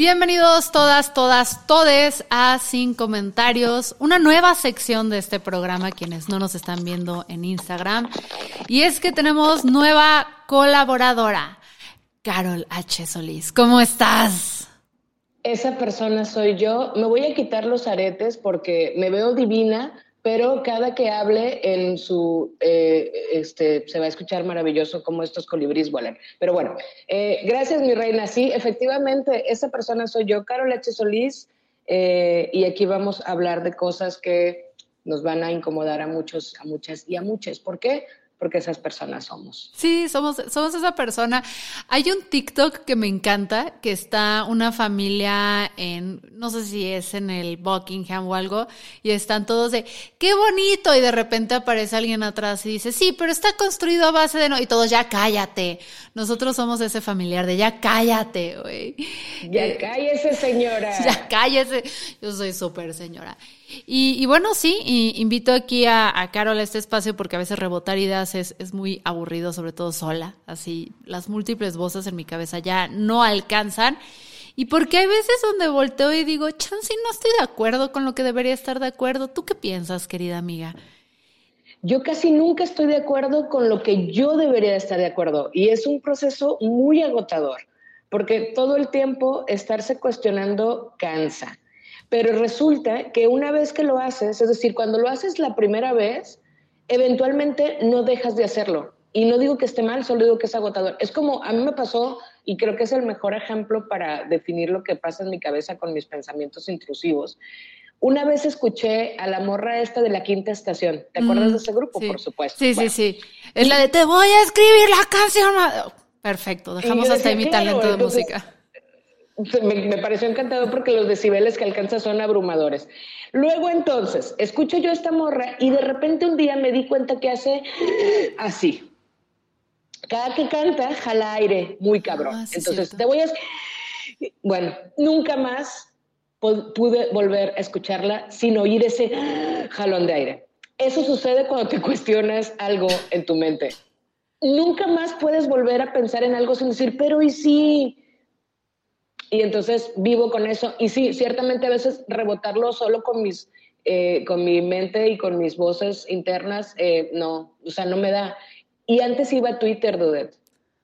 Bienvenidos todas, todas, todes a Sin Comentarios, una nueva sección de este programa, quienes no nos están viendo en Instagram. Y es que tenemos nueva colaboradora, Carol H. Solís. ¿Cómo estás? Esa persona soy yo. Me voy a quitar los aretes porque me veo divina, pero cada que hable en su, eh, este, se va a escuchar maravilloso como estos colibríes vuelan. Pero bueno, eh, gracias mi reina. Sí, efectivamente, esa persona soy yo, Carol H. Solís, eh, y aquí vamos a hablar de cosas que nos van a incomodar a muchos, a muchas y a muchas. ¿Por qué? Porque esas personas somos. Sí, somos, somos esa persona. Hay un TikTok que me encanta, que está una familia en, no sé si es en el Buckingham o algo, y están todos de, qué bonito, y de repente aparece alguien atrás y dice, sí, pero está construido a base de no, y todos, ya cállate. Nosotros somos ese familiar de, ya cállate, güey. Ya eh, cállese, señora. Ya cállese. Yo soy súper señora. Y, bueno, sí, invito aquí a, Carol a este espacio porque a veces rebotar ideas es, es, muy aburrido, sobre todo sola. Así, las múltiples voces en mi cabeza ya no alcanzan. Y porque hay veces donde volteo y digo, Chansi, no estoy de acuerdo con lo que debería estar de acuerdo. ¿Tú qué piensas, querida amiga? Yo casi nunca estoy de acuerdo con lo que yo debería estar de acuerdo. Y es un proceso muy agotador, porque todo el tiempo estarse cuestionando cansa pero resulta que una vez que lo haces, es decir, cuando lo haces la primera vez, eventualmente no dejas de hacerlo. Y no digo que esté mal, solo digo que es agotador. Es como a mí me pasó, y creo que es el mejor ejemplo para definir lo que pasa en mi cabeza con mis pensamientos intrusivos. Una vez escuché a la morra esta de la quinta estación. ¿Te acuerdas de ese grupo? Por supuesto. Sí, sí, sí. Es la de te voy a escribir la canción. Perfecto, dejamos hasta ahí mi talento de música me, pareció encantador porque los decibeles que alcanza son abrumadores. Luego entonces, escucho yo esta morra y de repente un día me di cuenta que hace así. Cada que canta, jala aire, muy cabrón. Ah, entonces, te voy a... Bueno, nunca más pude volver a escucharla sin oír ese jalón de aire. Eso sucede cuando te cuestionas algo en tu mente. Nunca más puedes volver a pensar en algo sin decir, pero ¿y sí? Y entonces vivo con eso. Y sí, ciertamente a veces rebotarlo solo con mis, eh, con mi mente y con mis voces internas, eh, no, o sea, no me da. Y antes iba a Twitter, Dudet,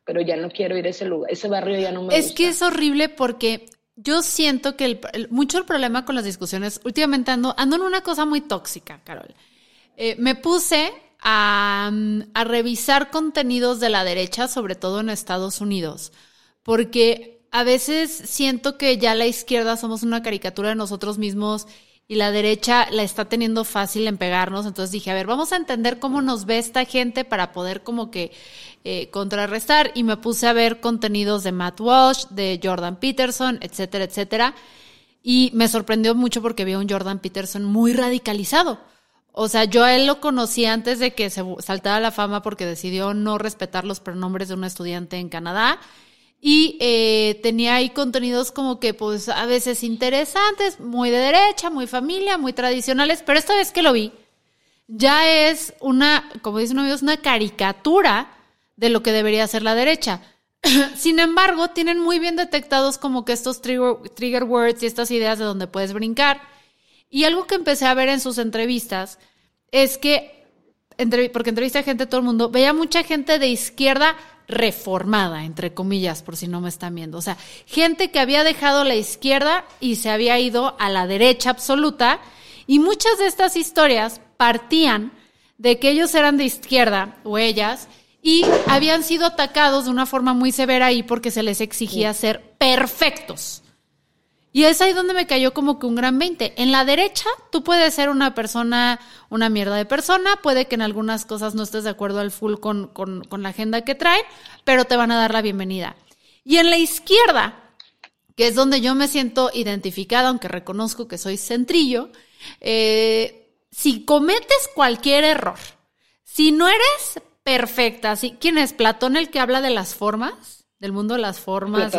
pero ya no quiero ir a ese lugar, ese barrio ya no me Es que es horrible porque yo siento que el, mucho el problema con las discusiones, últimamente ando, ando en una cosa muy tóxica, Carol. Eh, me puse a, a revisar contenidos de la derecha, sobre todo en Estados Unidos, porque a veces siento que ya la izquierda somos una caricatura de nosotros mismos y la derecha la está teniendo fácil en pegarnos. Entonces dije, a ver, vamos a entender cómo nos ve esta gente para poder como que eh, contrarrestar. Y me puse a ver contenidos de Matt Walsh, de Jordan Peterson, etcétera, etcétera. Y me sorprendió mucho porque vi a un Jordan Peterson muy radicalizado. O sea, yo a él lo conocí antes de que se saltara la fama porque decidió no respetar los pronombres de un estudiante en Canadá y eh, tenía ahí contenidos como que pues a veces interesantes, muy de derecha, muy familia, muy tradicionales, pero esta vez que lo vi, ya es una, como dicen amigos, una caricatura de lo que debería ser la derecha. Sin embargo, tienen muy bien detectados como que estos trigger, trigger words y estas ideas de donde puedes brincar. Y algo que empecé a ver en sus entrevistas es que porque entrevisté a gente todo el mundo, veía mucha gente de izquierda reformada, entre comillas, por si no me están viendo. O sea, gente que había dejado la izquierda y se había ido a la derecha absoluta. Y muchas de estas historias partían de que ellos eran de izquierda o ellas y habían sido atacados de una forma muy severa ahí porque se les exigía ser perfectos. Y es ahí donde me cayó como que un gran 20. En la derecha, tú puedes ser una persona, una mierda de persona, puede que en algunas cosas no estés de acuerdo al full con, la agenda que traen, pero te van a dar la bienvenida. Y en la izquierda, que es donde yo me siento identificada, aunque reconozco que soy centrillo, eh, si cometes cualquier error, si no eres perfecta, si, ¿quién es Platón el que habla de las formas? Del mundo de las formas.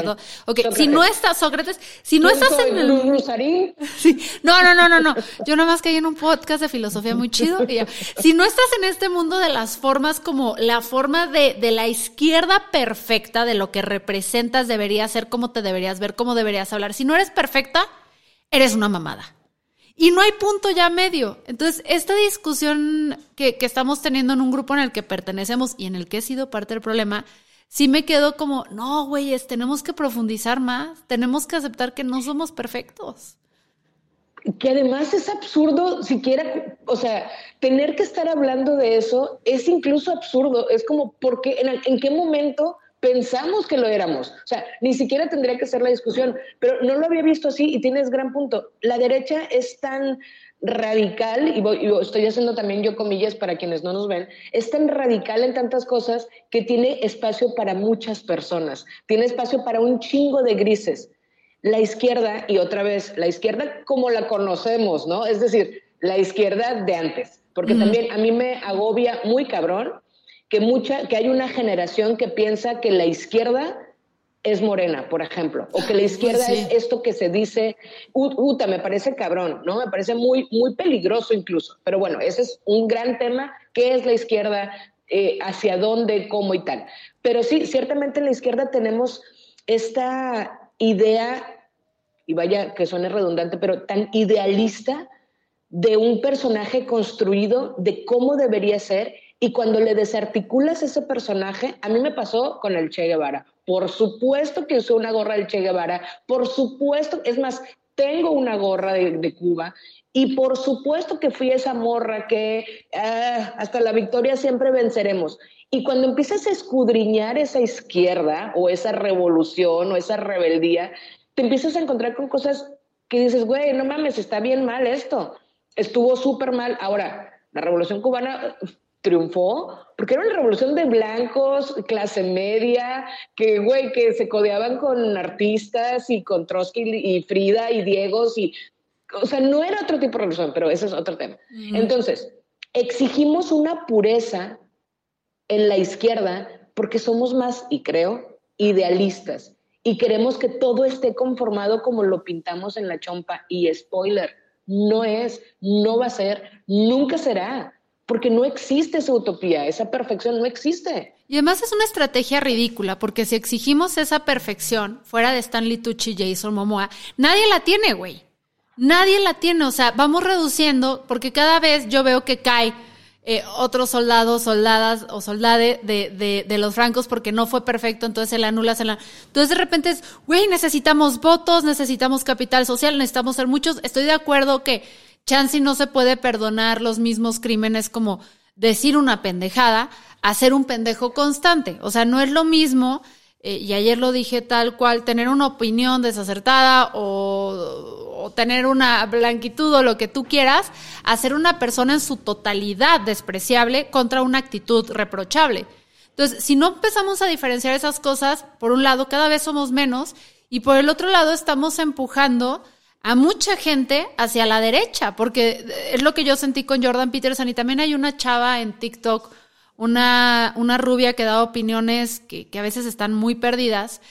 Ok, si no estás, Sócrates, si no estás en el... Sí. No, no, no, no, no. Yo nada más caí en un podcast de filosofía muy chido. Si no estás en este mundo de las formas como la forma de, de la izquierda perfecta, de lo que representas, debería ser, cómo te deberías ver, cómo deberías hablar. Si no eres perfecta, eres una mamada. Y no hay punto ya medio. Entonces, esta discusión que, que estamos teniendo en un grupo en el que pertenecemos y en el que he sido parte del problema, sí me quedo como, no, güeyes, tenemos que profundizar más, tenemos que aceptar que no somos perfectos. Que además es absurdo, siquiera, o sea, tener que estar hablando de eso es incluso absurdo. Es como, porque en, en qué momento pensamos que lo éramos. O sea, ni siquiera tendría que ser la discusión, pero no lo había visto así y tienes gran punto. La derecha es tan radical, y, voy, estoy haciendo también yo comillas para quienes no nos ven, es tan radical en tantas cosas que tiene espacio para muchas personas, tiene espacio para un chingo de grises. La izquierda, y otra vez, la izquierda como la conocemos, ¿no? Es decir, la izquierda de antes, porque también a mí me agobia muy cabrón que, mucha, que hay una generación que piensa que la izquierda es morena, por ejemplo, o que la izquierda es esto que se dice, uta, me parece cabrón, ¿no? Me parece muy, muy peligroso incluso. Pero bueno, ese es un gran tema, ¿qué es la izquierda? Eh, hacia dónde, cómo y tal. Pero sí, ciertamente en la izquierda tenemos esta idea, y vaya que suene redundante, pero tan idealista de un personaje construido, de cómo debería ser, y cuando le desarticulas ese personaje, a mí me pasó con el Che Guevara. Por supuesto que usé una gorra del Che Guevara, por supuesto, es más, tengo una gorra de, Cuba y por supuesto que fui esa morra que ah, hasta la victoria siempre venceremos. Y cuando empiezas a escudriñar esa izquierda o esa revolución o esa rebeldía, te empiezas a encontrar con cosas que dices, güey, no mames, está bien mal esto. Estuvo súper mal. Ahora, la revolución cubana triunfó, porque era una revolución de blancos, clase media, que, güey, que se codeaban con artistas y con Trotsky y Frida y Diegos y, o sea, no era otro tipo de revolución, pero ese es otro tema. Entonces, exigimos una pureza en la izquierda porque somos más, y creo, idealistas y queremos que todo esté conformado como lo pintamos en la chompa y spoiler, no es, no va a ser, nunca será porque no existe esa utopía, esa perfección no existe. Y además es una estrategia ridícula, porque si exigimos esa perfección fuera de Stanley Tucci y Jason Momoa, nadie la tiene, güey. Nadie la tiene, o sea, vamos reduciendo, porque cada vez yo veo que cae eh, otros soldados, soldadas o soldade de, los francos porque no fue perfecto, entonces se le anula, se la... Entonces de repente es, güey, necesitamos votos, necesitamos capital social, necesitamos ser muchos. Estoy de acuerdo que Chansey no se puede perdonar los mismos crímenes como decir una pendejada, hacer un pendejo constante. O sea, no es lo mismo, eh, y ayer lo dije tal cual, tener una opinión desacertada o, o, tener una blanquitud o lo que tú quieras, hacer una persona en su totalidad despreciable contra una actitud reprochable. Entonces, si no empezamos a diferenciar esas cosas, por un lado, cada vez somos menos, y por el otro lado, estamos empujando a mucha gente hacia la derecha, porque es lo que yo sentí con Jordan Peterson y también hay una chava en TikTok, una, una rubia que da opiniones que, a veces están muy perdidas,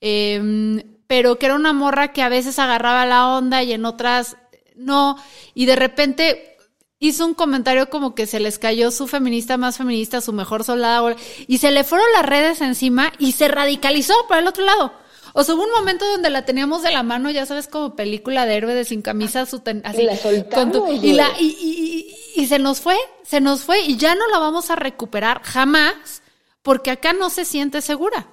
em, pero que era una morra que a veces agarraba la onda y en otras no, y de repente hizo un comentario como que se les cayó su feminista más feminista, su mejor soldado, y se le fueron las redes encima y se radicalizó por el otro lado. O sea, hubo un momento donde la teníamos de la mano, ya sabes, como película de héroe de sin camisa, su así. Y la soltamos, y, la, y, y se nos fue, se nos fue y ya no la vamos a recuperar jamás porque acá no se siente segura.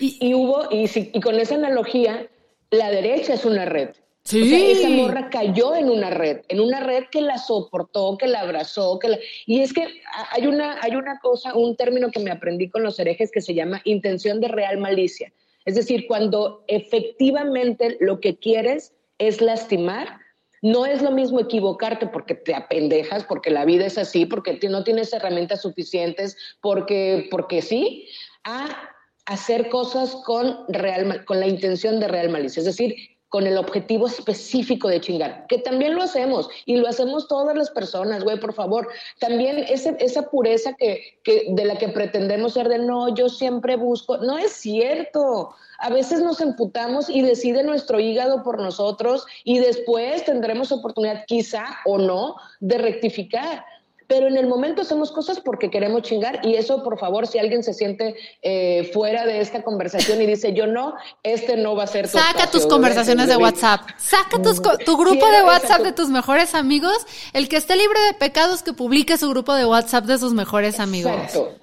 Y, hubo, y, y con esa analogía, la derecha es una red. Sí. O sea, esa morra cayó en una red, en una red que la soportó, que la abrazó, que la... Y es que hay una, hay una cosa, un término que me aprendí con los herejes que se llama intención de real malicia. Es decir, cuando efectivamente lo que quieres es lastimar, no es lo mismo equivocarte porque te apendejas, porque la vida es así, porque no tienes herramientas suficientes, porque, porque sí, a hacer cosas con, real, con la intención de real malicia. Es decir, con el objetivo específico de chingar, que también lo hacemos y lo hacemos todas las personas, güey, por favor. También ese, esa pureza que, que, de la que pretendemos ser de no, yo siempre busco, no es cierto. A veces nos emputamos y decide nuestro hígado por nosotros y después tendremos oportunidad, quizá o no, de rectificar pero en el momento hacemos cosas porque queremos chingar y eso, por favor, si alguien se siente eh, fuera de esta conversación y dice yo no, este no va a ser tu Saca tus conversaciones de, WhatsApp, saca tu grupo de WhatsApp de tus mejores amigos, el que esté libre de pecados que publique su grupo de WhatsApp de sus mejores amigos. Exacto.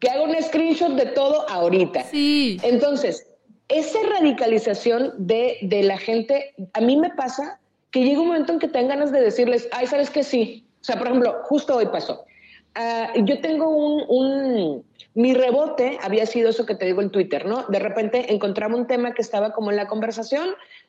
Que haga un screenshot de todo ahorita. Sí. Entonces, esa radicalización de, de la gente, a mí me pasa que llega un momento en que te dan ganas de decirles, ay, ¿sabes qué? Sí, o sea, por ejemplo, justo hoy pasó. Ah, yo tengo un, Mi rebote había sido eso que te digo en Twitter, ¿no? De repente encontraba un tema que estaba como en la conversación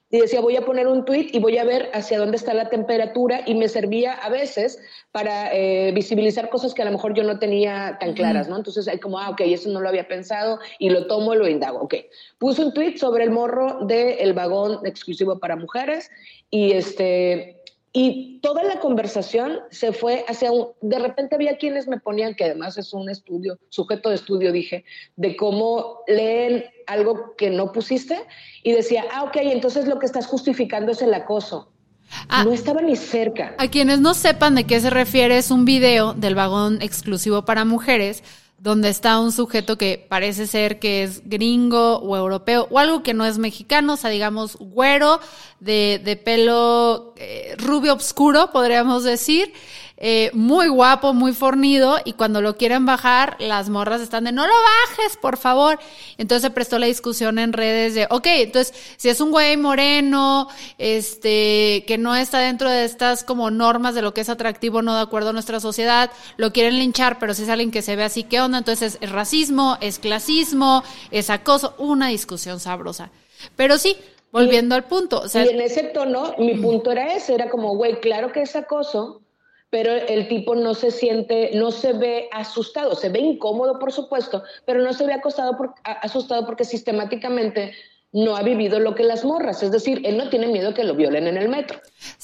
y decía, voy a poner un tweet y voy a ver hacia dónde está la temperatura y me servía a veces para eh, visibilizar cosas que a lo mejor yo no tenía tan claras, ¿no? Entonces hay como, ah, ok, eso no lo había pensado y lo tomo, lo indago, ok. Puse un tweet sobre el morro del vagón exclusivo para mujeres y este y toda la conversación se fue hacia un... De repente había quienes me ponían, que además es un estudio, sujeto de estudio, dije, de cómo leen algo que no pusiste y decía, ah, ok, entonces lo que estás justificando es el acoso. Ah, no estaba ni cerca. A quienes no sepan de qué se refiere, es un video del vagón exclusivo para mujeres donde está un sujeto que parece ser que es gringo o europeo o algo que no es mexicano, o sea, digamos, güero, de, de pelo eh, rubio oscuro, podríamos decir, eh, muy guapo, muy fornido, y cuando lo quieren bajar, las morras están de no lo bajes, por favor. Entonces se prestó la discusión en redes de, ok, entonces, si es un güey moreno, este, que no está dentro de estas como normas de lo que es atractivo, no de acuerdo a nuestra sociedad, lo quieren linchar, pero si es alguien que se ve así, ¿qué onda? Entonces es racismo, es clasismo, es acoso, una discusión sabrosa. Pero sí, volviendo al punto. O y en ese tono, mi punto era ese, era como, güey, claro que es acoso, pero el tipo no se siente, no se ve asustado, se ve incómodo, por supuesto, pero no se ve acostado por, asustado porque sistemáticamente no ha vivido lo que las morras, es decir, él no tiene miedo que lo violen en el metro.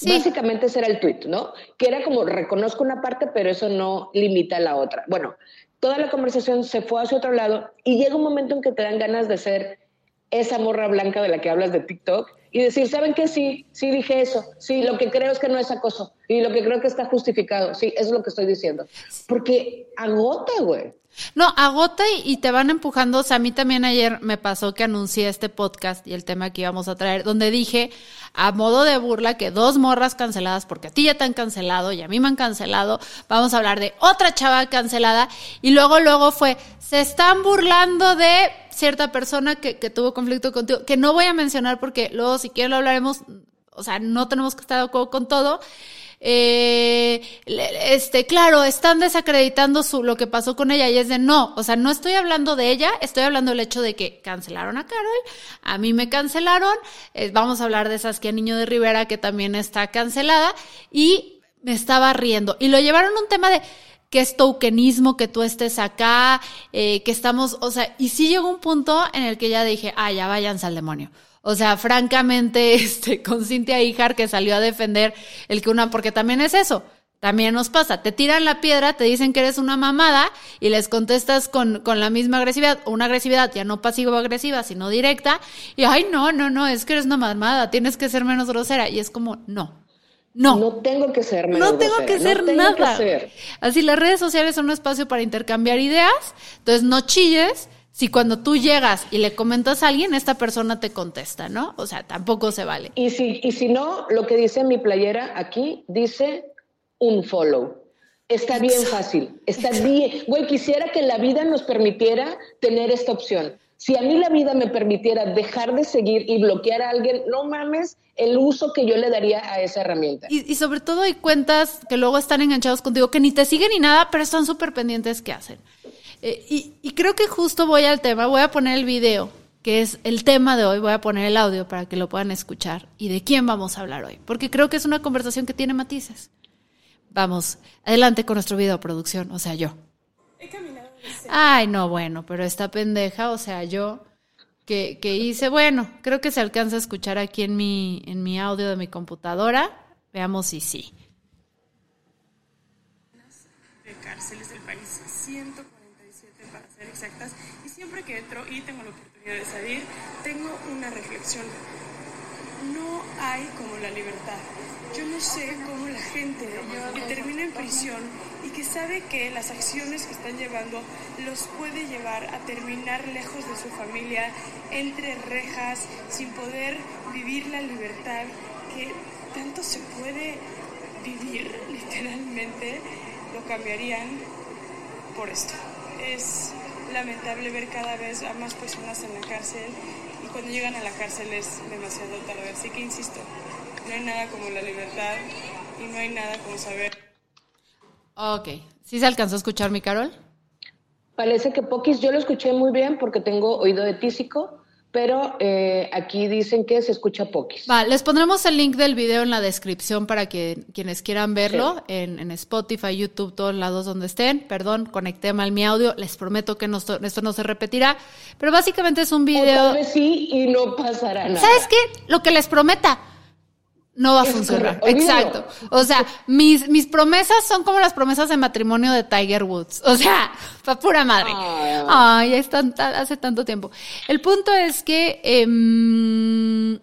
Básicamente ese era el tuit, ¿no? Que era como, reconozco una parte, pero eso no limita a la otra. Bueno, toda la conversación se fue hacia otro lado y llega un momento en que te dan ganas de ser esa morra blanca de la que hablas de TikTok y decir, ¿saben qué? Sí, sí dije eso. Sí, lo que creo es que no es acoso. Y lo que creo que está justificado. Sí, eso es lo que estoy diciendo. Porque agota, güey. No, agota y, te van empujando. O sea, a mí también ayer me pasó que anuncié este podcast y el tema que íbamos a traer, donde dije, a modo de burla, que dos morras canceladas, porque a ti ya te han cancelado y a mí me han cancelado, vamos a hablar de otra chava cancelada. Y luego, luego fue, se están burlando de cierta persona que, que tuvo conflicto contigo, que no voy a mencionar porque luego si quiero lo hablaremos, o sea, no tenemos que estar de acuerdo con todo. Eh, este, claro, están desacreditando su, lo que pasó con ella y es de no, o sea, no estoy hablando de ella, estoy hablando del hecho de que cancelaron a Carol, a mí me cancelaron, eh, vamos a hablar de Saskia Niño de Rivera que también está cancelada y me estaba riendo y lo llevaron a un tema de que es tokenismo que tú estés acá, eh, que estamos, o sea, y sí llegó un punto en el que ya dije, ah, ya váyanse al demonio. O sea, francamente, este, con Cintia Ijar que salió a defender el que una, porque también es eso. También nos pasa, te tiran la piedra, te dicen que eres una mamada y les contestas con, con la misma agresividad, una agresividad ya no pasivo-agresiva, sino directa, y ay, no, no, no, es que eres una mamada, tienes que ser menos grosera. Y es como, no, no. No tengo que ser menos No tengo que ser nada. Así, las redes sociales son un espacio para intercambiar ideas, entonces no chilles, si cuando tú llegas y le comentas a alguien, esta persona te contesta, ¿no? O sea, tampoco se vale. Y si, y si no, lo que dice mi playera aquí dice, un follow. Está bien fácil, está bien. Güey, quisiera que la vida nos permitiera tener esta opción. Si a mí la vida me permitiera dejar de seguir y bloquear a alguien, no mames el uso que yo le daría a esa herramienta. Y, sobre todo hay cuentas que luego están enganchados contigo, que ni te siguen ni nada, pero están súper pendientes que hacen. Eh, y, y creo que justo voy al tema, voy a poner el video, que es el tema de hoy, voy a poner el audio para que lo puedan escuchar y de quién vamos a hablar hoy, porque creo que es una conversación que tiene matices. Vamos, adelante con nuestro video producción, o sea, yo. He caminado Ay, no, bueno, pero esta pendeja, o sea, yo que, que, hice, bueno, creo que se alcanza a escuchar aquí en mi, en mi audio de mi computadora. Veamos si sí. De cárceles del país, 147 para ser exactas, y siempre que entro y tengo la oportunidad de salir, tengo una reflexión. No hay como la libertad. Yo no sé cómo la gente que termina en prisión y que sabe que las acciones que están llevando los puede llevar a terminar lejos de su familia, entre rejas, sin poder vivir la libertad que tanto se puede vivir literalmente, lo cambiarían por esto. Es lamentable ver cada vez a más personas en la cárcel y cuando llegan a la cárcel es demasiado tarde. Así que insisto, no hay nada como la libertad y no hay nada como saber. Ok. ¿Sí se alcanzó a escuchar mi Carol? Parece que poquis. Yo lo escuché muy bien porque tengo oído de tísico, pero eh, aquí dicen que se escucha poquis. Va, les pondremos el link del video en la descripción para que quienes quieran verlo en, Spotify, YouTube, todos lados donde estén. Perdón, conecté mal mi audio. Les prometo que esto no se repetirá. Pero básicamente es un video. O sí y no pasará nada. ¿Sabes qué? Lo que les prometa no va a funcionar. Exacto. O sea, mis, mis promesas son como las promesas de matrimonio de Tiger Woods. O sea, pa' pura madre. Ay, están hace tanto tiempo. El punto es que, eh,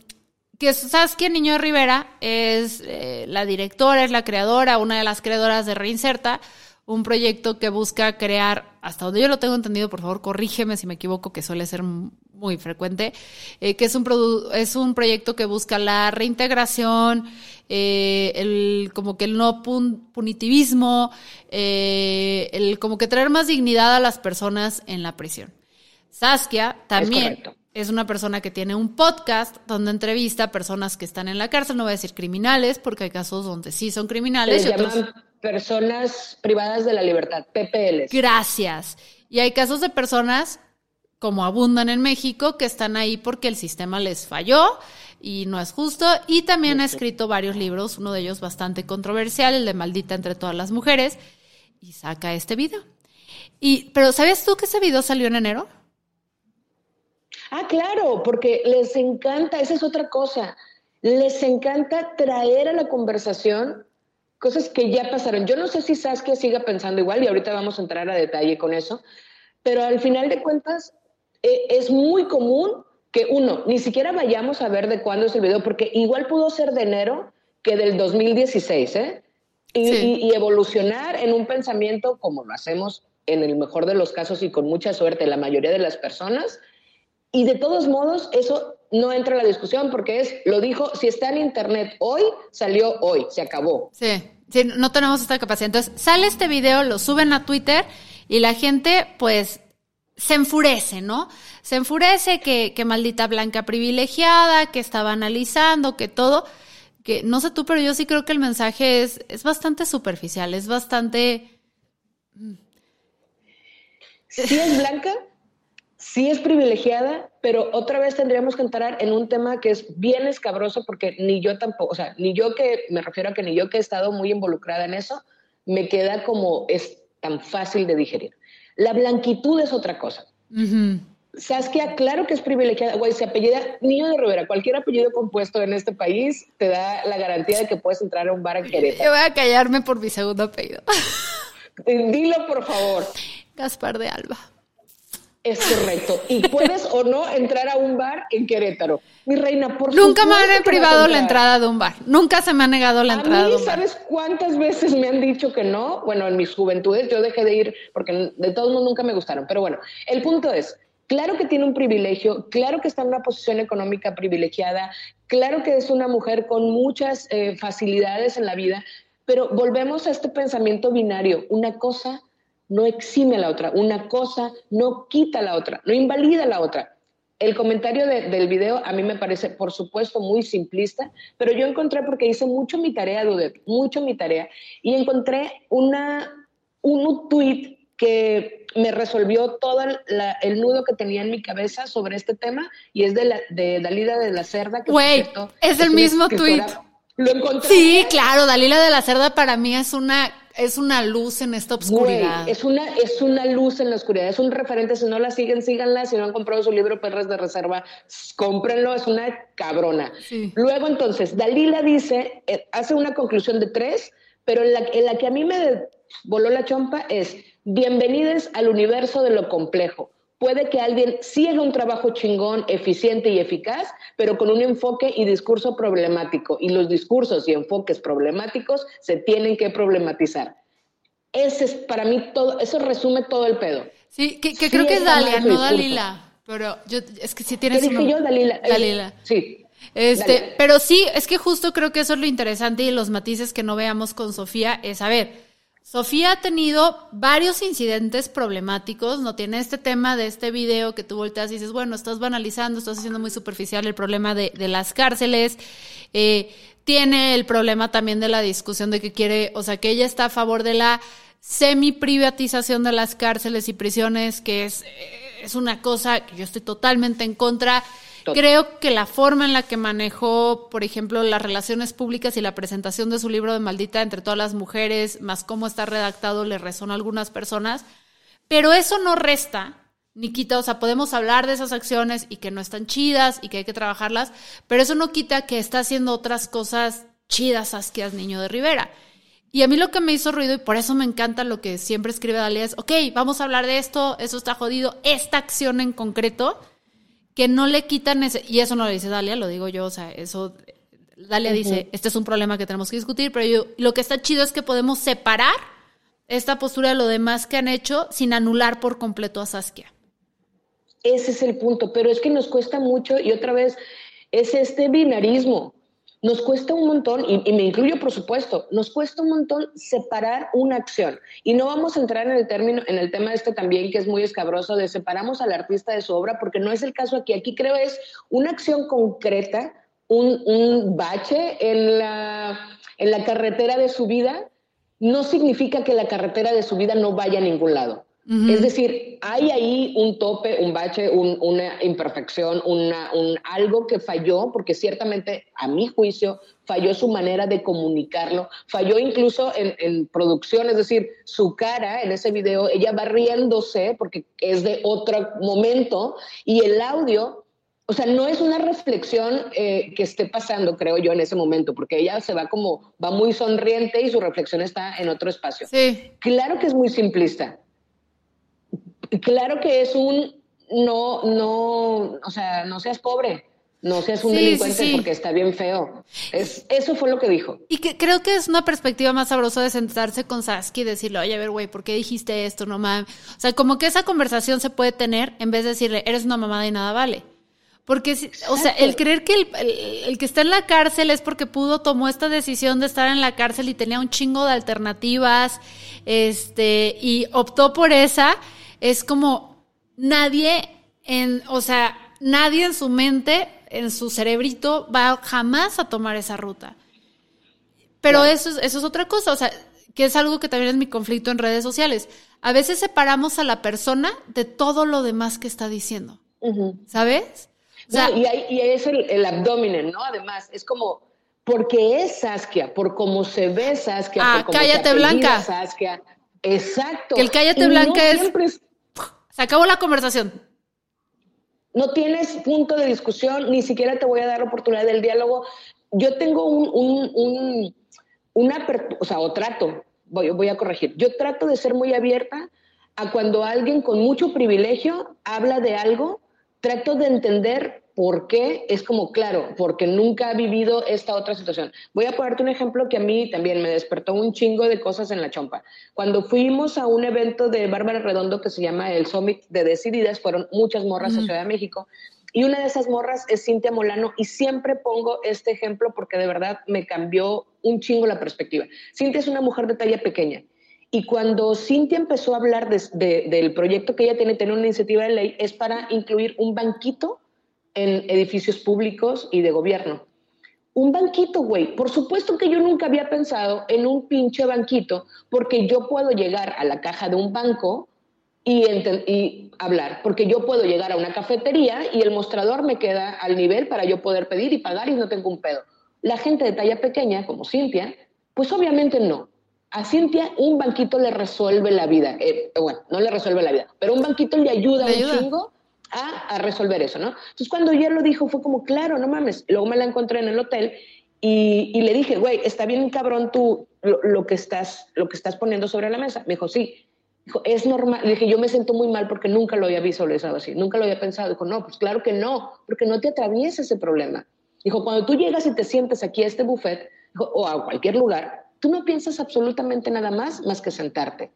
que Saskia Niño Rivera es eh, la directora, es la creadora, una de las creadoras de Reinserta, un proyecto que busca crear, hasta donde yo lo tengo entendido, por favor, corrígeme si me equivoco, que suele ser muy frecuente, eh, que es un, es un proyecto que busca la reintegración, eh, el, como que el no punitivismo, eh, el como que traer más dignidad a las personas en la prisión. Saskia también es, una persona que tiene un podcast donde entrevista a personas que están en la cárcel, no voy a decir criminales, porque hay casos donde sí son criminales. y otros... personas privadas de la libertad, PPLs. Gracias. Y hay casos de personas como abundan en México, que están ahí porque el sistema les falló y no es justo. Y también ha escrito varios libros, uno de ellos bastante controversial, el de Maldita entre todas las mujeres, y saca este video. Y, pero ¿sabías tú que ese video salió en enero? Ah, claro, porque les encanta, esa es otra cosa, les encanta traer a la conversación cosas que ya pasaron. Yo no sé si Saskia siga pensando igual y ahorita vamos a entrar a detalle con eso, pero al final de cuentas eh, es muy común que uno, ni siquiera vayamos a ver de cuándo es el video, porque igual pudo ser de enero que del 2016, ¿eh? Y, evolucionar en un pensamiento como lo hacemos en el mejor de los casos y con mucha suerte la mayoría de las personas. Y de todos modos, eso no entra en la discusión porque es, lo dijo, si está en internet hoy, salió hoy, se acabó. Sí, sí, no tenemos esta capacidad. Entonces, sale este video, lo suben a Twitter y la gente, pues, se enfurece, ¿no? Se enfurece que, que maldita blanca privilegiada, que estaba analizando, que todo, que no sé tú, pero yo sí creo que el mensaje es, es bastante superficial, es bastante... Sí es blanca, sí es privilegiada, pero otra vez tendríamos que entrar en un tema que es bien escabroso porque ni yo tampoco, o sea, ni yo que, me refiero a que ni yo que he estado muy involucrada en eso, me queda como es tan fácil de digerir. La blanquitud es otra cosa. Saskia, claro que es privilegiada, güey, se apellida Niño de Rivera. Cualquier apellido compuesto en este país te da la garantía de que puedes entrar a un bar en Querétaro. Yo voy a callarme por mi segundo apellido. Dilo, por favor. Gaspar de Alba. Es correcto. Y puedes o no entrar a un bar en Querétaro. Mi reina, por Nunca me han privado la entrada de un bar. Nunca se me ha negado la entrada de un bar. ¿Sabes cuántas veces me han dicho que no? Bueno, en mis juventudes yo dejé de ir porque de todos modos nunca me gustaron. Pero bueno, el punto es, claro que tiene un privilegio, claro que está en una posición económica privilegiada, claro que es una mujer con muchas eh, facilidades en la vida, Pero volvemos a este pensamiento binario. Una cosa no exime a la otra, una cosa no quita a la otra, no invalida a la otra. El comentario del video a mí me parece, por supuesto, muy simplista, pero yo encontré, porque hice mucho mi tarea, Dudet, mucho mi tarea, y encontré una, un tweet que me resolvió todo el, nudo que tenía en mi cabeza sobre este tema, y es de, la, de Dalila de la Cerda. Que Güey, es el mismo tweet. ¿Lo encontré? Sí, claro, Dalila de la Cerda para mí es una es una luz en esta oscuridad. es, una, es una luz en la oscuridad, es un referente. Si no la siguen, síganla. Si no han comprado su libro Perras de Reserva, cómprenlo, es una cabrona. Luego, entonces, Dalila dice, eh, hace una conclusión de tres, pero en la, en la que a mí me voló la chompa es: bienvenidos al universo de lo complejo puede que alguien sí haga un trabajo chingón, eficiente y eficaz, pero con un enfoque y discurso problemático. Y los discursos y enfoques problemáticos se tienen que problematizar. Ese es para mí todo, eso resume todo el pedo. Sí, que, creo que es Dalia, no Dalila. Pero yo, es que si tienes. ¿Qué dije yo, Dalila? Dalila. Sí. Este, pero sí, es que justo creo que eso es lo interesante y los matices que no veamos con Sofía es, a ver, Sofía ha tenido varios incidentes problemáticos, no tiene este tema de este video que tú volteas y dices, bueno, estás banalizando, estás haciendo muy superficial el problema de, las cárceles, eh, tiene el problema también de la discusión de que quiere, o sea, que ella está a favor de la semi-privatización de las cárceles y prisiones, que es, es una cosa que yo estoy totalmente en contra. Creo que la forma en la que manejó, por ejemplo, las relaciones públicas y la presentación de su libro de Maldita entre todas las mujeres, más cómo está redactado, le resonó a algunas personas. Pero eso no resta ni quita, o sea, podemos hablar de esas acciones y que no están chidas y que hay que trabajarlas, pero eso no quita que está haciendo otras cosas chidas, asqueas, niño de Rivera. Y a mí lo que me hizo ruido, y por eso me encanta lo que siempre escribe Dalia, es, ok, vamos a hablar de esto, eso está jodido, esta acción en concreto, que no le quitan ese, y eso no lo dice Dalia, lo digo yo, o sea, eso Dalia dice, este es un problema que tenemos que discutir, pero yo, lo que está chido es que podemos separar esta postura de lo demás que han hecho sin anular por completo a Saskia. Ese es el punto, pero es que nos cuesta mucho y otra vez es este binarismo. Nos cuesta un montón, y, me incluyo por supuesto, nos cuesta un montón separar una acción. Y no vamos a entrar en el término, en el tema este también, que es muy escabroso, de separamos al artista de su obra, porque no es el caso aquí. Aquí creo es una acción concreta, un, un bache en la, en la carretera de su vida, no significa que la carretera de su vida no vaya a ningún lado. Es decir, hay ahí un tope, un bache, una imperfección, una, un, algo que falló, porque ciertamente, a mi juicio, falló su manera de comunicarlo, falló incluso en, en, producción, es decir, su cara en ese video, ella va riéndose porque es de otro momento, y el audio o sea, no es una reflexión eh, que esté pasando, creo yo, en ese momento, porque ella se va como, va muy sonriente y su reflexión está en otro espacio. Sí. Claro que es muy simplista, claro que es un no, no, o sea, no seas pobre. No seas un delincuente porque está bien feo. Es, eso fue lo que dijo. Y que creo que es una perspectiva más sabrosa de sentarse con Saskia y decirle, oye, a ver, güey, ¿por qué dijiste esto? No mames. O sea, como que esa conversación se puede tener en vez de decirle, eres una mamada y nada vale. Porque, o sea, el creer que el, el, que está en la cárcel es porque pudo, tomó esta decisión de estar en la cárcel y tenía un chingo de alternativas, este, y optó por esa, es como nadie en, o sea, nadie en su mente, en su cerebrito, va jamás a tomar esa ruta. Pero eso, es, eso es otra cosa, o sea, que es algo que también es mi conflicto en redes sociales. A veces separamos a la persona de todo lo demás que está diciendo, ¿sabes? y, hay, y, es el, el abdomen, ¿no? Además, es como, porque es Saskia, por cómo se ve Saskia, ah, por cómo cállate blanca. Saskia. Exacto. Que el cállate blanca es se acabó la conversación. No tienes punto de discusión, ni siquiera te voy a dar oportunidad del diálogo. Yo tengo un, un, un una, o sea, o trato, voy a corregir, yo trato de ser muy abierta a cuando alguien con mucho privilegio habla de algo, trato de entender ¿Por qué? Es como, claro, porque nunca ha vivido esta otra situación. Voy a ponerte un ejemplo que a mí también me despertó un chingo de cosas en la chompa. Cuando fuimos a un evento de Bárbara Redondo que se llama el Summit de Decididas, fueron muchas morras a Ciudad de México, Y una de esas morras es Cintia Molano y siempre pongo este ejemplo porque de verdad me cambió un chingo la perspectiva. Cintia es una mujer de talla pequeña. Y cuando Cintia empezó a hablar del proyecto que ella tiene, tener una iniciativa de ley, es para incluir un banquito en edificios públicos y de gobierno. Un banquito, güey. Por supuesto que yo nunca había pensado en un pinche banquito, porque yo puedo llegar a la caja de un banco y, y, hablar, porque yo puedo llegar a una cafetería y el mostrador me queda al nivel para yo poder pedir y pagar y no tengo un pedo. La gente de talla pequeña, como Cintia, pues obviamente no. A Cintia un banquito le resuelve la vida. Eh, bueno, no le resuelve la vida, pero un banquito le ayuda, un chingo a, resolver eso, ¿no? Entonces cuando ella lo dijo fue como, claro, no mames. Luego me la encontré en el hotel y, le dije, güey, está bien cabrón tú lo, que estás, lo que estás poniendo sobre la mesa. Me dijo, sí. Dijo, es normal. Le dije, yo me siento muy mal porque nunca lo había visualizado así, nunca lo había pensado. Dijo, no, pues claro que no, porque no te atraviesa ese problema. Dijo, cuando tú llegas y te sientes aquí a este buffet o a cualquier lugar, tú no piensas absolutamente nada más más que sentarte.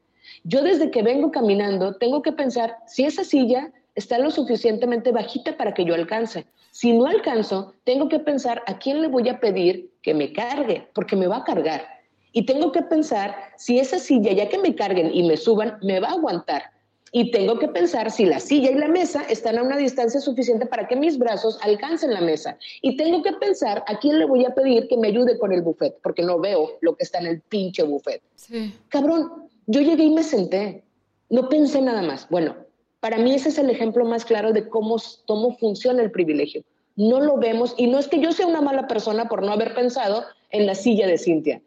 Yo desde que vengo caminando tengo que pensar si esa silla está lo suficientemente bajita para que yo alcance. Si no alcanzo, tengo que pensar a quién le voy a pedir que me cargue, porque me va a cargar. Y tengo que pensar si esa silla, ya que me carguen y me suban, me va a aguantar. Y tengo que pensar si la silla y la mesa están a una distancia suficiente para que mis brazos alcancen la mesa. Y tengo que pensar a quién le voy a pedir que me ayude con el buffet, porque no veo lo que está en el pinche buffet. Sí. Cabrón, yo llegué y me senté. No pensé nada más. Bueno, para mí ese es el ejemplo más claro de cómo, cómo funciona el privilegio. No lo vemos y no es que yo sea una mala persona por no haber pensado en la silla de Cintia.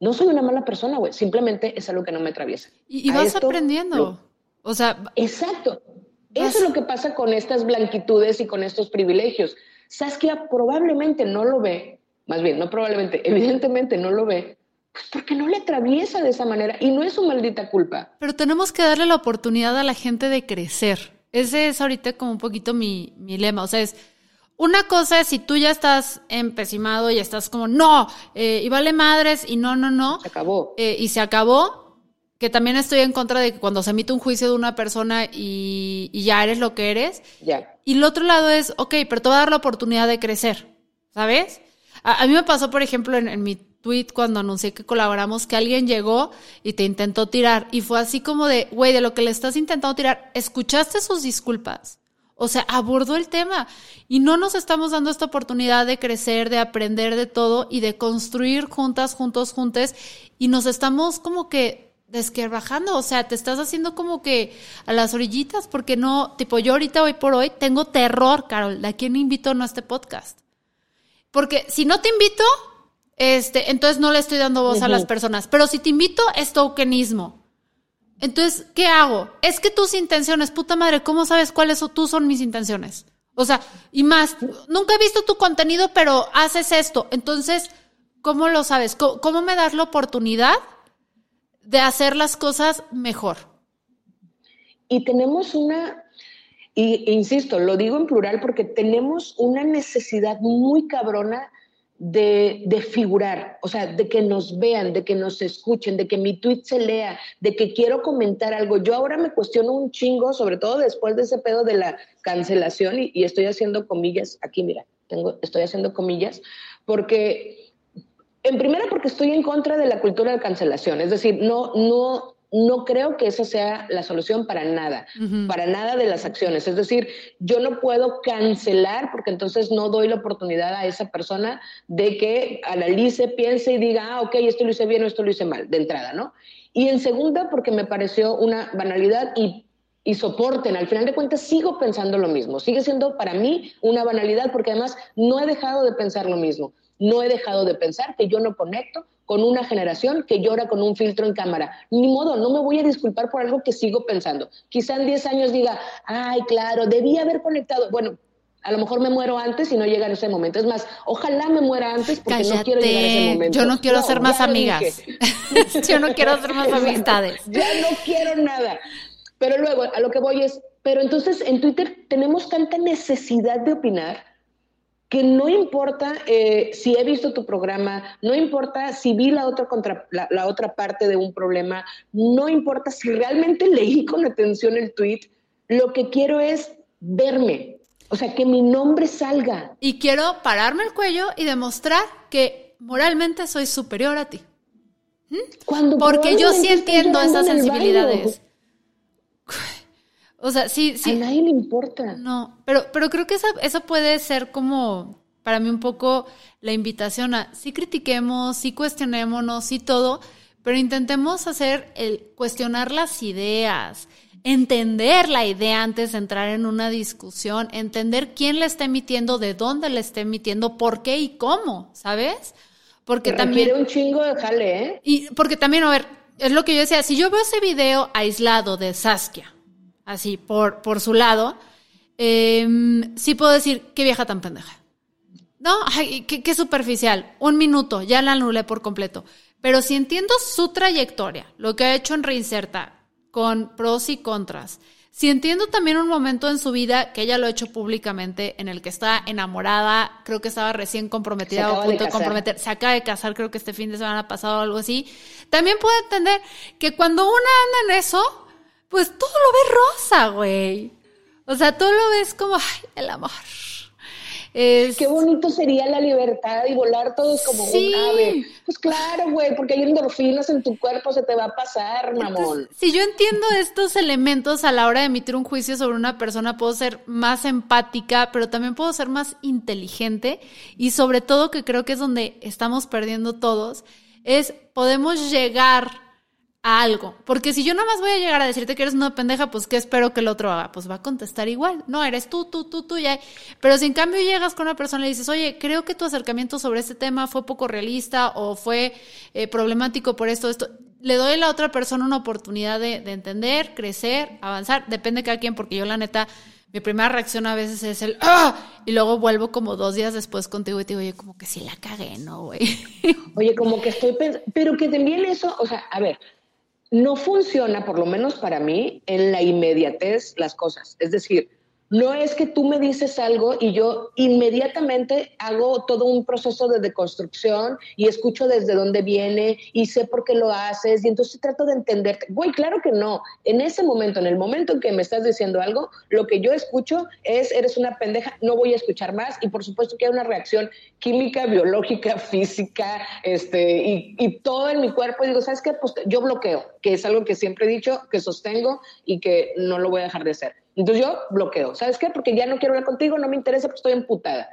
No soy una mala persona, güey. Simplemente es algo que no me atraviesa. Y, vas aprendiendo. o sea. Exacto. Eso es lo que pasa con estas blanquitudes y con estos privilegios. Saskia probablemente no lo ve, más bien, no probablemente, evidentemente no lo ve, pues porque no le atraviesa de esa manera y no es su maldita culpa. Pero tenemos que darle la oportunidad a la gente de crecer. Ese es ahorita como un poquito mi, mi lema. O sea, es una cosa es si tú ya estás empecinado y estás como, no, eh, y vale madres y no, no, no. Se acabó. Eh, y se acabó, que también estoy en contra de que cuando se emite un juicio de una persona y, ya eres lo que eres. Ya. Y el otro lado es, ok, pero te va a dar la oportunidad de crecer, ¿sabes? A, mí me pasó, por ejemplo, en, en mi tweet cuando anuncié que colaboramos que alguien llegó y te intentó tirar y fue así como de, güey, de lo que le estás intentando tirar, ¿escuchaste sus disculpas? O sea, abordó el tema y no nos estamos dando esta oportunidad de crecer, de aprender de todo y de construir juntas, juntos, juntes y nos estamos como que desquebrajando, o sea, te estás haciendo como que a las orillitas porque no, tipo yo ahorita hoy por hoy tengo terror, Carol, de a quién invito a este podcast. Porque si no te invito, este, entonces no le estoy dando voz a las personas. Pero si te invito, es tokenismo. Entonces, ¿qué hago? Es que tus intenciones, puta madre, ¿cómo sabes cuáles son, tú son mis intenciones? O sea, y más, nunca he visto tu contenido, pero haces esto. Entonces, ¿cómo lo sabes? ¿Cómo, me das la oportunidad de hacer las cosas mejor? Y tenemos una, y, insisto, lo digo en plural porque tenemos una necesidad muy cabrona de, figurar, o sea, de que nos vean, de que nos escuchen, de que mi tweet se lea, de que quiero comentar algo. Yo ahora me cuestiono un chingo, sobre todo después de ese pedo de la cancelación, y, y estoy haciendo comillas, aquí mira, tengo, estoy haciendo comillas, porque, en primera, porque estoy en contra de la cultura de cancelación, es decir, no, no, no creo que esa sea la solución para nada, para nada de las acciones. Es decir, yo no puedo cancelar porque entonces no doy la oportunidad a esa persona de que analice, piense y diga, ah, ok, esto lo hice bien o esto lo hice mal, de entrada, ¿no? Y en segunda, porque me pareció una banalidad y, y soporten, al final de cuentas sigo pensando lo mismo, sigue siendo para mí una banalidad porque además no he dejado de pensar lo mismo, no he dejado de pensar que yo no conecto con una generación que llora con un filtro en cámara. Ni modo, no me voy a disculpar por algo que sigo pensando. Quizá en 10 años diga, ay, claro, debía haber conectado. Bueno, a lo mejor me muero antes y no llega en ese momento. Es más, ojalá me muera antes porque no quiero llegar a ese momento. Yo no quiero hacer más amigas. Yo no quiero hacer más amistades. Ya no quiero nada. Pero luego, a lo que voy es, pero entonces en Twitter tenemos tanta necesidad de opinar que no importa eh, si he visto tu programa, no importa si vi la otra, contra, la, otra parte de un problema, no importa si realmente leí con atención el tweet, lo que quiero es verme. O sea, que mi nombre salga. Y quiero pararme el cuello y demostrar que moralmente soy superior a ti. ¿Mm? Cuando Porque yo sí entiendo esas sensibilidades. O sea, sí, sí. A nadie le importa. No, pero, pero creo que esa, eso puede ser como, para mí un poco la invitación a, sí critiquemos, sí cuestionémonos, sí todo, pero intentemos hacer el cuestionar las ideas, entender la idea antes de entrar en una discusión, entender quién la está emitiendo, de dónde la está emitiendo, por qué y cómo, ¿sabes? Porque también un chingo de jale, ¿eh? Y porque también, a ver, es lo que yo decía, si yo veo ese video aislado de Saskia, así, por, por su lado, em, sí puedo decir, qué vieja tan pendeja. No, ay, qué, qué superficial. Un minuto, ya la anulé por completo. Pero si entiendo su trayectoria, lo que ha hecho en Reinserta, con pros y contras, si entiendo también un momento en su vida que ella lo ha hecho públicamente, en el que está enamorada, creo que estaba recién comprometida o a punto de, comprometer, se acaba de casar, creo que este fin de semana pasado o algo así, también puedo entender que cuando una anda en eso, pues todo lo ves rosa, güey. O sea, todo lo ves como, ay, el amor. Es... Qué bonito sería la libertad y volar todos como un ave. Pues claro, güey, porque hay endorfinas en tu cuerpo, se te va a pasar, mamón. si yo entiendo estos elementos a la hora de emitir un juicio sobre una persona, puedo ser más empática, pero también puedo ser más inteligente y sobre todo que creo que es donde estamos perdiendo todos, es podemos llegar algo. Porque si yo nada más voy a llegar a decirte que eres una pendeja, pues ¿qué espero que el otro haga? Pues va a contestar igual. No, eres tú, tú, tú, tú, ya. Pero si en cambio llegas con una persona y dices, oye, creo que tu acercamiento sobre este tema fue poco realista o fue eh, problemático por esto, esto, le doy a la otra persona una oportunidad de, de entender, crecer, avanzar. Depende de cada quien, porque yo la neta mi primera reacción a veces es el ¡ah! Y luego vuelvo como dos días después contigo y te digo, oye, como que sí la cagué, ¿no, güey? Oye, como que estoy pensando, pero que también eso, o sea, a ver, no funciona, por lo menos para mí, en la inmediatez las cosas. Es decir, no es que tú me dices algo y yo inmediatamente hago todo un proceso de deconstrucción y escucho desde dónde viene y sé por qué lo haces y entonces trato de entenderte. Güey, claro que no. En ese momento, en el momento en que me estás diciendo algo, lo que yo escucho es, eres una pendeja, no voy a escuchar más y por supuesto que hay una reacción química, biológica, física, este, y, y todo en mi cuerpo y digo, ¿sabes qué? Pues yo bloqueo, que es algo que siempre he dicho, que sostengo y que no lo voy a dejar de hacer. Entonces yo bloqueo. ¿Sabes qué? Porque ya no quiero hablar contigo, no me interesa porque estoy emputada.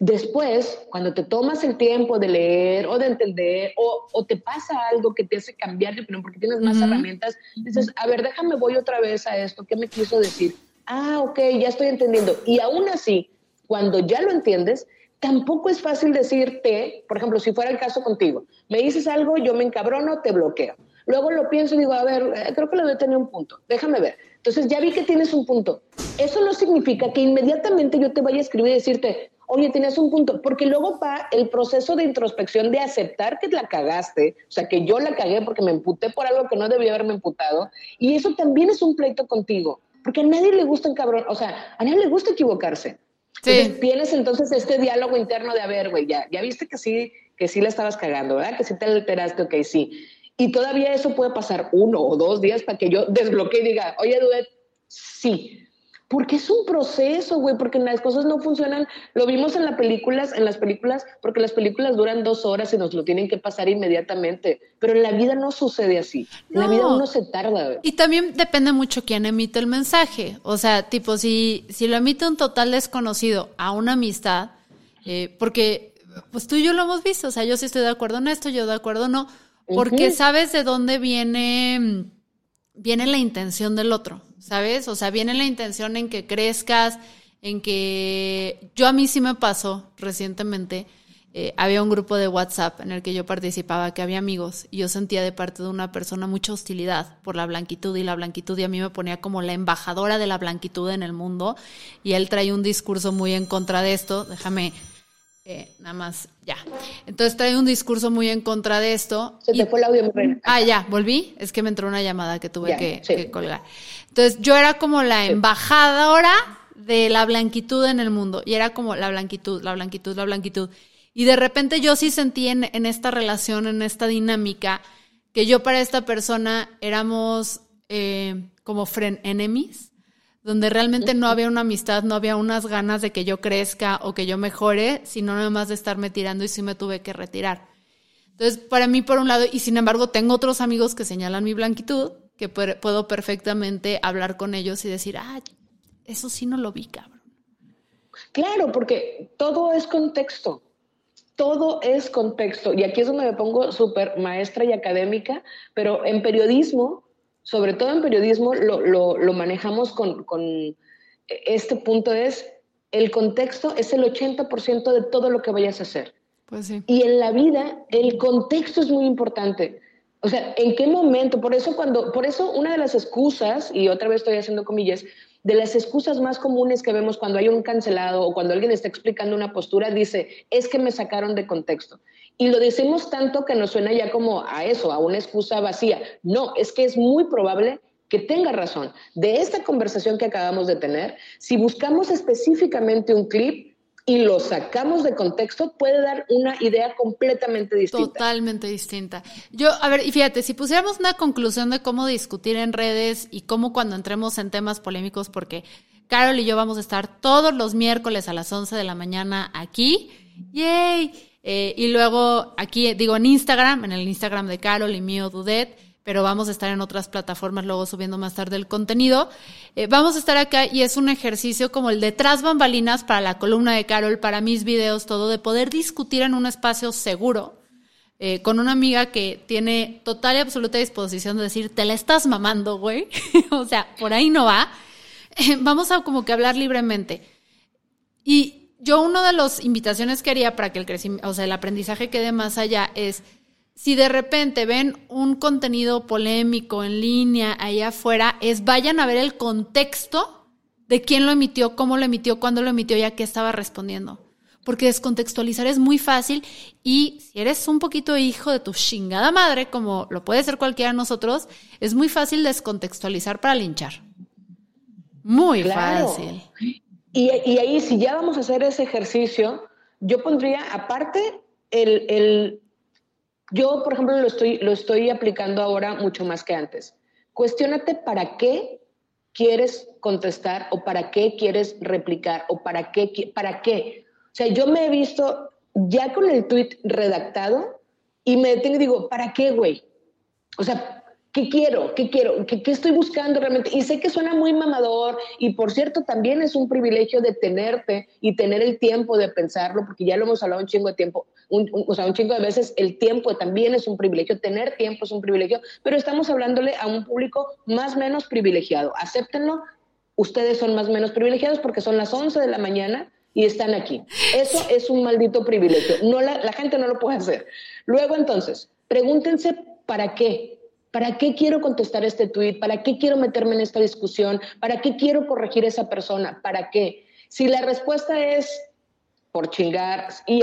Después, cuando te tomas el tiempo de leer o de entender o, te pasa algo que te hace cambiar de opinión porque tienes más herramientas, dices, a ver, déjame, voy otra vez a esto, ¿qué me quiso decir? Ah, ok, ya estoy entendiendo. Y aún así, cuando ya lo entiendes, tampoco es fácil decirte, por ejemplo, si fuera el caso contigo, me dices algo, yo me encabrono, te bloqueo. Luego lo pienso y digo, a ver, eh, creo que le voy a tener un punto, déjame ver. Entonces ya vi que tienes un punto. Eso no significa que inmediatamente yo te vaya a escribir y decirte, oye, tienes un punto, porque luego va el proceso de introspección de aceptar que la cagaste, o sea, que yo la cagué porque me emputé por algo que no debía haberme emputado, y eso también es un pleito contigo, porque a nadie le gusta un cabrón, o sea, a nadie le gusta equivocarse. Sí. tienes entonces este diálogo interno de, a ver, güey, ya, ya viste que sí, que sí la estabas cagando, ¿verdad? Que sí te alteraste, ok, sí. Y todavía eso puede pasar uno o dos días para que yo desbloquee y diga, oye, Duet, sí. Porque es un proceso, güey, porque las cosas no funcionan. Lo vimos en las películas, en las películas, porque las películas duran dos horas y nos lo tienen que pasar inmediatamente. Pero en la vida no sucede así. En la vida uno se tarda. Güey. Y también depende mucho quién emite el mensaje. O sea, tipo, si, si lo emite un total desconocido a una amistad, eh, porque pues tú y yo lo hemos visto. O sea, yo sí estoy de acuerdo en esto, yo de acuerdo no porque sabes de dónde viene, viene la intención del otro, ¿sabes? O sea, viene la intención en que crezcas, en que yo a mí sí me pasó recientemente. Eh, había un grupo de WhatsApp en el que yo participaba, que había amigos, y yo sentía de parte de una persona mucha hostilidad por la blanquitud y la blanquitud, y a mí me ponía como la embajadora de la blanquitud en el mundo, y él trae un discurso muy en contra de esto. Déjame eh, nada más, ya. Entonces trae un discurso muy en contra de esto. Se te fue el audio, Ah, ya, volví. Es que me entró una llamada que tuve que, colgar. Entonces yo era como la embajadora de la blanquitud en el mundo. Y era como la blanquitud, la blanquitud, la blanquitud. Y de repente yo sí sentí en, en esta relación, en esta dinámica, que yo para esta persona éramos eh, como friend enemies donde realmente no había una amistad, no había unas ganas de que yo crezca o que yo mejore, sino nada más de estarme tirando y sí me tuve que retirar. Entonces, para mí, por un lado, y sin embargo, tengo otros amigos que señalan mi blanquitud, que puedo perfectamente hablar con ellos y decir, ah, eso sí no lo vi, cabrón. Claro, porque todo es contexto. Todo es contexto. Y aquí es donde me pongo súper maestra y académica, pero en periodismo, sobre todo en periodismo, lo, manejamos con, con, este punto es, el contexto es el 80% de todo lo que vayas a hacer. Pues sí. Y en la vida, el contexto es muy importante. O sea, ¿en qué momento? Por eso cuando, por eso una de las excusas, y otra vez estoy haciendo comillas, de las excusas más comunes que vemos cuando hay un cancelado o cuando alguien está explicando una postura, dice, es que me sacaron de contexto. Y lo decimos tanto que nos suena ya como a eso, a una excusa vacía. No, es que es muy probable que tenga razón. De esta conversación que acabamos de tener, si buscamos específicamente un clip, y lo sacamos de contexto, puede dar una idea completamente distinta. Totalmente distinta. Yo, a ver, y fíjate, si pusiéramos una conclusión de cómo discutir en redes y cómo cuando entremos en temas polémicos, porque Carol y yo vamos a estar todos los miércoles a las 11 de la mañana aquí. ¡Yay! Eh, y luego aquí, digo, en Instagram, en el Instagram de Carol y mío, Dudet pero vamos a estar en otras plataformas luego subiendo más tarde el contenido. Eh, vamos a estar acá y es un ejercicio como el de tras bambalinas para la columna de Carol, para mis videos, todo, de poder discutir en un espacio seguro. Eh, con una amiga que tiene total y absoluta disposición de decir, te la estás mamando, güey. o sea, por ahí no va. vamos a como que hablar libremente. Y yo una de las invitaciones que haría para que el crecimiento, o sea, el aprendizaje quede más allá es si de repente ven un contenido polémico en línea allá afuera, es vayan a ver el contexto de quién lo emitió, cómo lo emitió, cuándo lo emitió y a qué estaba respondiendo. Porque descontextualizar es muy fácil y si eres un poquito hijo de tu chingada madre, como lo puede ser cualquiera de nosotros, es muy fácil descontextualizar para linchar. Muy fácil. Y, ahí, si ya vamos a hacer ese ejercicio, yo pondría aparte el yo, por ejemplo, lo estoy, lo estoy aplicando ahora mucho más que antes. Cuestiónate para qué quieres contestar o para qué quieres replicar o para qué, para qué. O sea, yo me he visto ya con el tweet redactado y me detengo y digo, ¿para qué, güey? O sea, ¿Qué quiero? ¿Qué quiero? ¿Qué, estoy buscando realmente? Y sé que suena muy mamador y por cierto también es un privilegio de tenerte y tener el tiempo de pensarlo, porque ya lo hemos hablado un chingo de tiempo, o sea, un chingo de veces el tiempo también es un privilegio, tener tiempo es un privilegio, pero estamos hablándole a un público más o menos privilegiado. Acéptenlo, ustedes son más o menos privilegiados porque son las 11 de la mañana y están aquí. Eso es un maldito privilegio. No la gente no lo puede hacer. Luego entonces, pregúntense para qué ¿Para qué quiero contestar este tuit? ¿Para qué quiero meterme en esta discusión? ¿Para qué quiero corregir a esa persona? ¿Para qué? Si la respuesta es por chingar, y,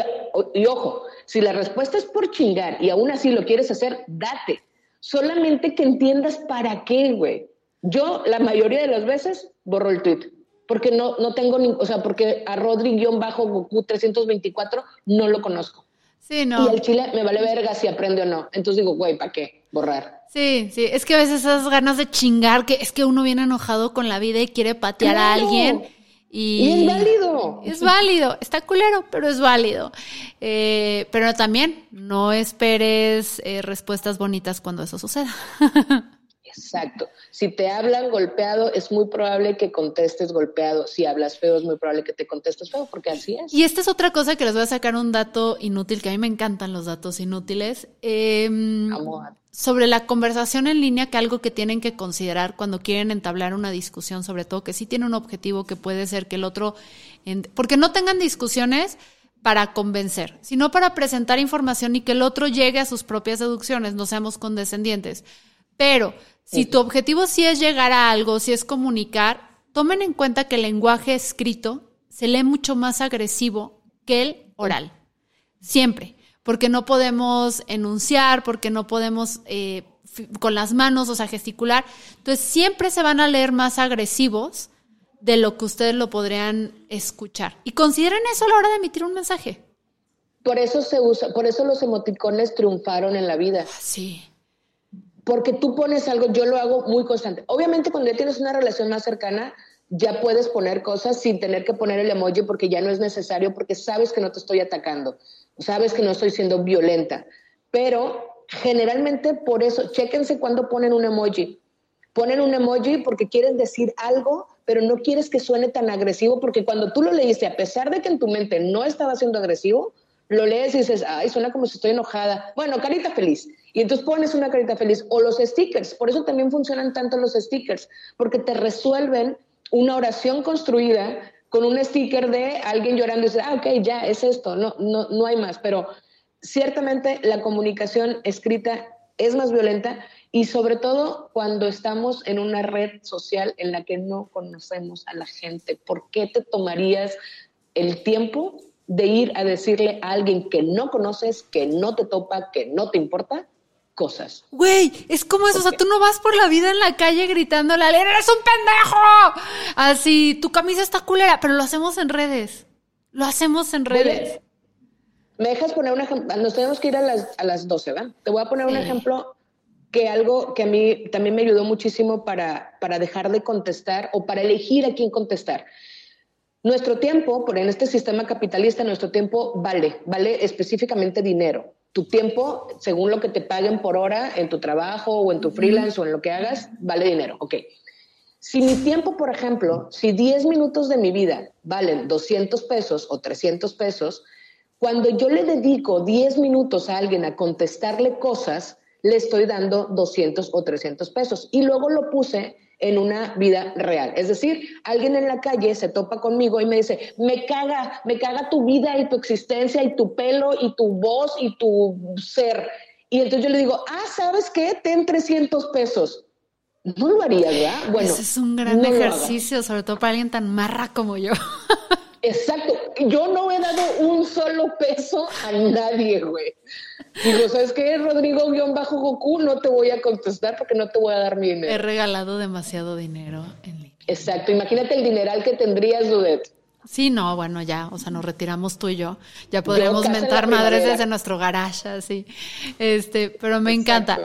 y, ojo, si la respuesta es por chingar y aún así lo quieres hacer, date. Solamente que entiendas para qué, güey. Yo la mayoría de las veces borro el tweet porque no, no tengo, ni, o sea, porque a Rodri-Goku 324 no lo conozco. Sí, no. Y el chile me vale verga si aprende o no. Entonces digo, güey, ¿para qué? Borrar. Sí, sí, es que a veces esas ganas de chingar, que es que uno viene enojado con la vida y quiere patear a alguien. Y, es válido. Es válido, está culero, pero es válido. Eh, pero también no esperes eh, respuestas bonitas cuando eso suceda. Exacto. Si te hablan golpeado, es muy probable que contestes golpeado. Si hablas feo, es muy probable que te contestes feo, porque así es. Y esta es otra cosa que les voy a sacar un dato inútil, que a mí me encantan los datos inútiles. Eh, sobre la conversación en línea, que algo que tienen que considerar cuando quieren entablar una discusión, sobre todo que sí tiene un objetivo que puede ser que el otro, porque no tengan discusiones para convencer, sino para presentar información y que el otro llegue a sus propias deducciones, no seamos condescendientes. Pero si tu objetivo sí es llegar a algo, si es comunicar, tomen en cuenta que el lenguaje escrito se lee mucho más agresivo que el oral. Siempre porque no podemos enunciar, porque no podemos eh, con las manos, o sea, gesticular. Entonces, siempre se van a leer más agresivos de lo que ustedes lo podrían escuchar. Y consideren eso a la hora de emitir un mensaje. Por eso se usa, por eso los emoticones triunfaron en la vida. Sí. Porque tú pones algo, yo lo hago muy constante. Obviamente, cuando ya tienes una relación más cercana, ya puedes poner cosas sin tener que poner el emoji porque ya no es necesario, porque sabes que no te estoy atacando, sabes que no estoy siendo violenta. Pero generalmente por eso, chéquense cuando ponen un emoji. Ponen un emoji porque quieren decir algo, pero no quieres que suene tan agresivo, porque cuando tú lo leíste, a pesar de que en tu mente no estaba siendo agresivo, lo lees y dices, ay, suena como si estoy enojada. Bueno, carita feliz. Y entonces pones una carita feliz. O los stickers. Por eso también funcionan tanto los stickers, porque te resuelven una oración construida con un sticker de alguien llorando y dices, ah, ok, ya, es esto, no, no, no hay más. Pero ciertamente la comunicación escrita es más violenta y sobre todo cuando estamos en una red social en la que no conocemos a la gente. ¿Por qué te tomarías el tiempo de ir a decirle a alguien que no conoces, que no te topa, que no te importa? Cosas. Güey, es como eso, o sea, tú no vas por la vida en la calle gritándole eres un pendejo. Así, tu camisa está culera, pero lo hacemos en redes. Lo hacemos en redes. ¿Me dejas poner un ejemplo? Nos tenemos que ir a las, a las 12, ¿verdad? Te voy a poner un ejemplo que algo que a mí también me ayudó muchísimo para, para dejar de contestar o para elegir a quién contestar. Nuestro tiempo, por en este sistema capitalista, nuestro tiempo vale, vale específicamente dinero. Tu tiempo, según lo que te paguen por hora en tu trabajo o en tu freelance o en lo que hagas, vale dinero. Ok. Si mi tiempo, por ejemplo, si 10 minutos de mi vida valen 200 pesos o 300 pesos, cuando yo le dedico 10 minutos a alguien a contestarle cosas, le estoy dando 200 o 300 pesos. Y luego lo puse en una vida real. Es decir, alguien en la calle se topa conmigo y me dice, me caga, me caga tu vida y tu existencia y tu pelo y tu voz y tu ser. Y entonces yo le digo, ah, ¿sabes qué? Ten 300 pesos. No lo haría, ¿verdad? Bueno, Ese es un gran ejercicio, sobre todo para alguien tan marra como yo. Exacto. Yo no he dado un solo peso a nadie, güey. Digo, ¿sabes qué, Rodrigo-Goku? No te voy a contestar porque no te voy a dar mi dinero. He regalado demasiado dinero en línea. Exacto. Imagínate el dineral que tendrías, Dudet. Sí, no, bueno, ya, o sea, nos retiramos tú y yo. Ya podremos mentar madres desde nuestro garage, así. Este, pero me encanta.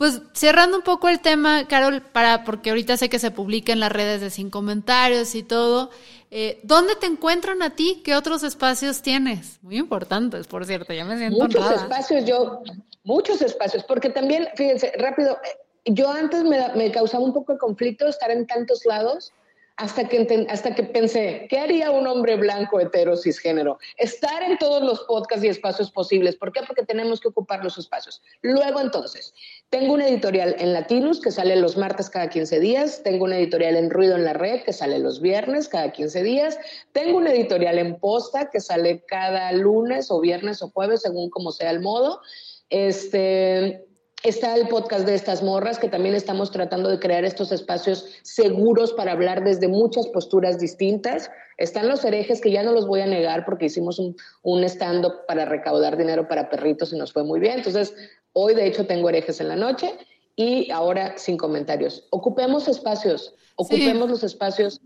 Pues cerrando un poco el tema, Carol, para, porque ahorita sé que se publica en las redes de sin comentarios y todo. Eh, ¿Dónde te encuentran a ti? ¿Qué otros espacios tienes? Muy importantes, por cierto, ya me siento Muchos espacios, yo, muchos espacios, porque también, fíjense, rápido, eh, yo antes me, me causaba un poco de conflicto estar en tantos lados hasta que, hasta que pensé, ¿qué haría un hombre blanco, hetero, cisgénero? Estar en todos los podcasts y espacios posibles. ¿Por qué? Porque tenemos que ocupar los espacios. Luego, entonces, tengo una editorial en Latinus que sale los martes cada 15 días. Tengo una editorial en Ruido en la Red que sale los viernes cada 15 días. Tengo una editorial en Posta que sale cada lunes o viernes o jueves, según como sea el modo. Este, Está el podcast de estas morras, que también estamos tratando de crear estos espacios seguros para hablar desde muchas posturas distintas. Están los herejes, que ya no los voy a negar porque hicimos un, un stand-up para recaudar dinero para perritos y nos fue muy bien. Entonces, hoy de hecho tengo herejes en la noche y ahora sin comentarios. Ocupemos espacios, ocupemos los espacios.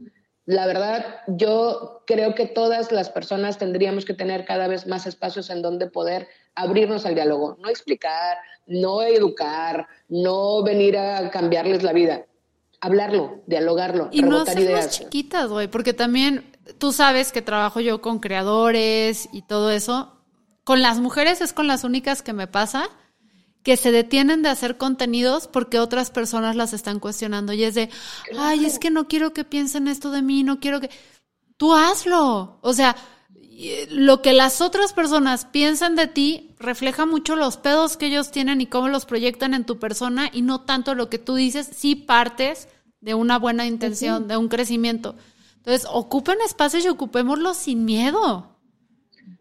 La verdad, yo creo que todas las personas tendríamos que tener cada vez más espacios en donde poder abrirnos al diálogo, no explicar, no educar, no venir a cambiarles la vida. Hablarlo, dialogarlo, y no hacernos chiquitas, güey, porque también tú sabes que trabajo yo con creadores y todo eso. Con las mujeres es con las únicas que me pasa que se detienen de hacer contenidos porque otras personas las están cuestionando y es de, ay, es que no quiero que piensen esto de mí, no quiero que... Tú hazlo. O sea, lo que las otras personas piensan de ti refleja mucho los pedos que ellos tienen y cómo los proyectan en tu persona y no tanto lo que tú dices, si partes de una buena intención, de un crecimiento. Entonces, ocupen espacios y ocupémoslos sin miedo.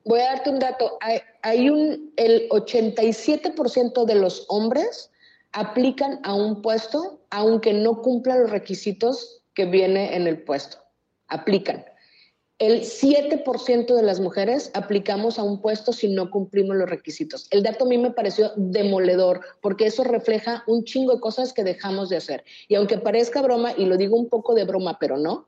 Voy a darte un dato. Hay, hay un, el 87% de los hombres aplican a un puesto aunque no cumplan los requisitos que viene en el puesto. Aplican. El 7% de las mujeres aplicamos a un puesto si no cumplimos los requisitos. El dato a mí me pareció demoledor porque eso refleja un chingo de cosas que dejamos de hacer. Y aunque parezca broma, y lo digo un poco de broma, pero no,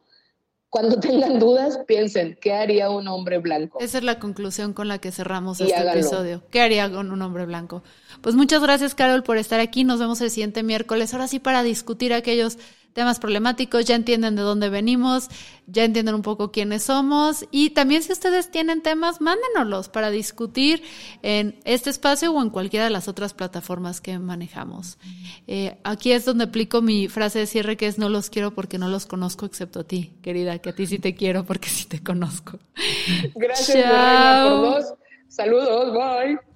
cuando tengan dudas, piensen, ¿qué haría un hombre blanco? Esa es la conclusión con la que cerramos este episodio. ¿Qué haría con un hombre blanco? Pues muchas gracias, Carol, por estar aquí. Nos vemos el siguiente miércoles. Ahora sí, para discutir aquellos temas problemáticos, ya entienden de dónde venimos, ya entienden un poco quiénes somos y también si ustedes tienen temas, mándenoslos para discutir en este espacio o en cualquiera de las otras plataformas que manejamos. Eh, aquí es donde aplico mi frase de cierre que es no los quiero porque no los conozco excepto a ti, querida, que a ti sí te quiero porque sí te conozco. Gracias, por dos. Saludos, bye.